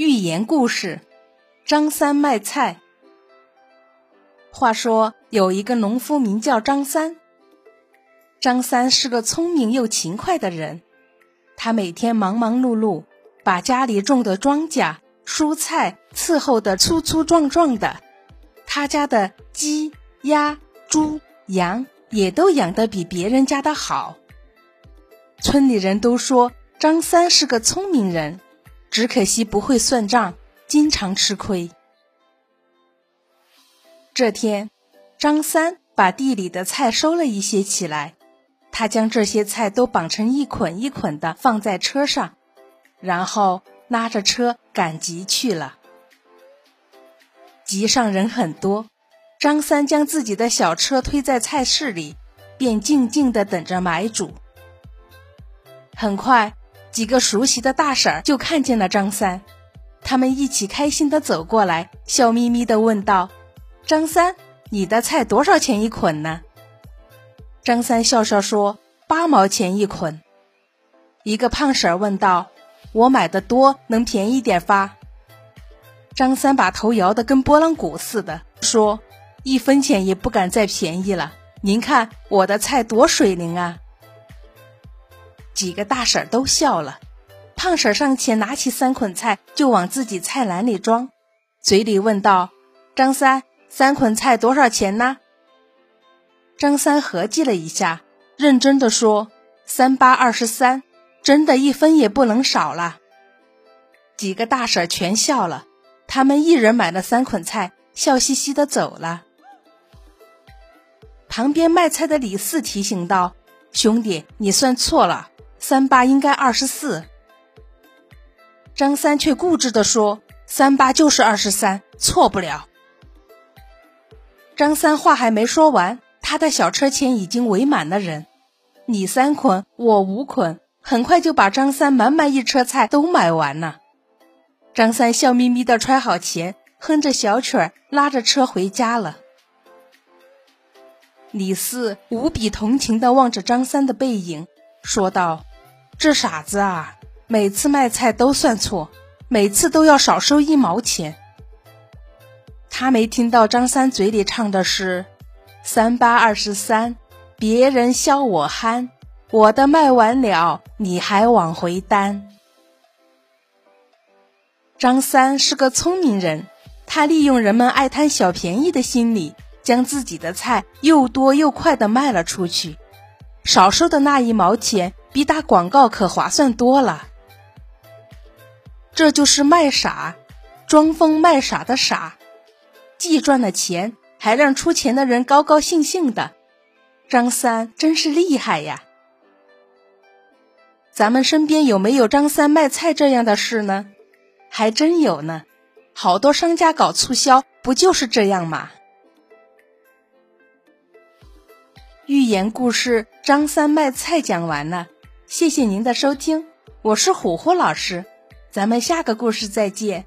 寓言故事：张三卖菜。话说有一个农夫名叫张三，张三是个聪明又勤快的人，他每天忙忙碌碌，把家里种的庄稼、蔬菜伺候得粗粗壮壮的。他家的鸡、鸭、猪、羊也都养得比别人家的好。村里人都说张三是个聪明人。只可惜不会算账，经常吃亏。这天，张三把地里的菜收了一些起来，他将这些菜都绑成一捆一捆的放在车上，然后拉着车赶集去了。集上人很多，张三将自己的小车推在菜市里，便静静的等着买主。很快。几个熟悉的大婶儿就看见了张三，他们一起开心的走过来，笑眯眯的问道：“张三，你的菜多少钱一捆呢？”张三笑笑说：“八毛钱一捆。”一个胖婶儿问道：“我买的多，能便宜点发？”张三把头摇得跟拨浪鼓似的，说：“一分钱也不敢再便宜了。您看我的菜多水灵啊！”几个大婶都笑了，胖婶上前拿起三捆菜就往自己菜篮里装，嘴里问道：“张三，三捆菜多少钱呢？”张三合计了一下，认真的说：“三八二十三，真的一分也不能少了。”几个大婶全笑了，他们一人买了三捆菜，笑嘻嘻的走了。旁边卖菜的李四提醒道：“兄弟，你算错了。”三八应该二十四，张三却固执的说：“三八就是二十三，错不了。”张三话还没说完，他的小车前已经围满了人，你三捆，我五捆，很快就把张三满满一车菜都买完了。张三笑眯眯的揣好钱，哼着小曲儿，拉着车回家了。李四无比同情的望着张三的背影，说道。这傻子啊，每次卖菜都算错，每次都要少收一毛钱。他没听到张三嘴里唱的是“三八二十三”，别人笑我憨，我的卖完了，你还往回担。张三是个聪明人，他利用人们爱贪小便宜的心理，将自己的菜又多又快的卖了出去，少收的那一毛钱。比打广告可划算多了，这就是卖傻，装疯卖傻的傻，既赚了钱，还让出钱的人高高兴兴的。张三真是厉害呀！咱们身边有没有张三卖菜这样的事呢？还真有呢，好多商家搞促销，不就是这样吗？寓言故事《张三卖菜》讲完了。谢谢您的收听，我是虎虎老师，咱们下个故事再见。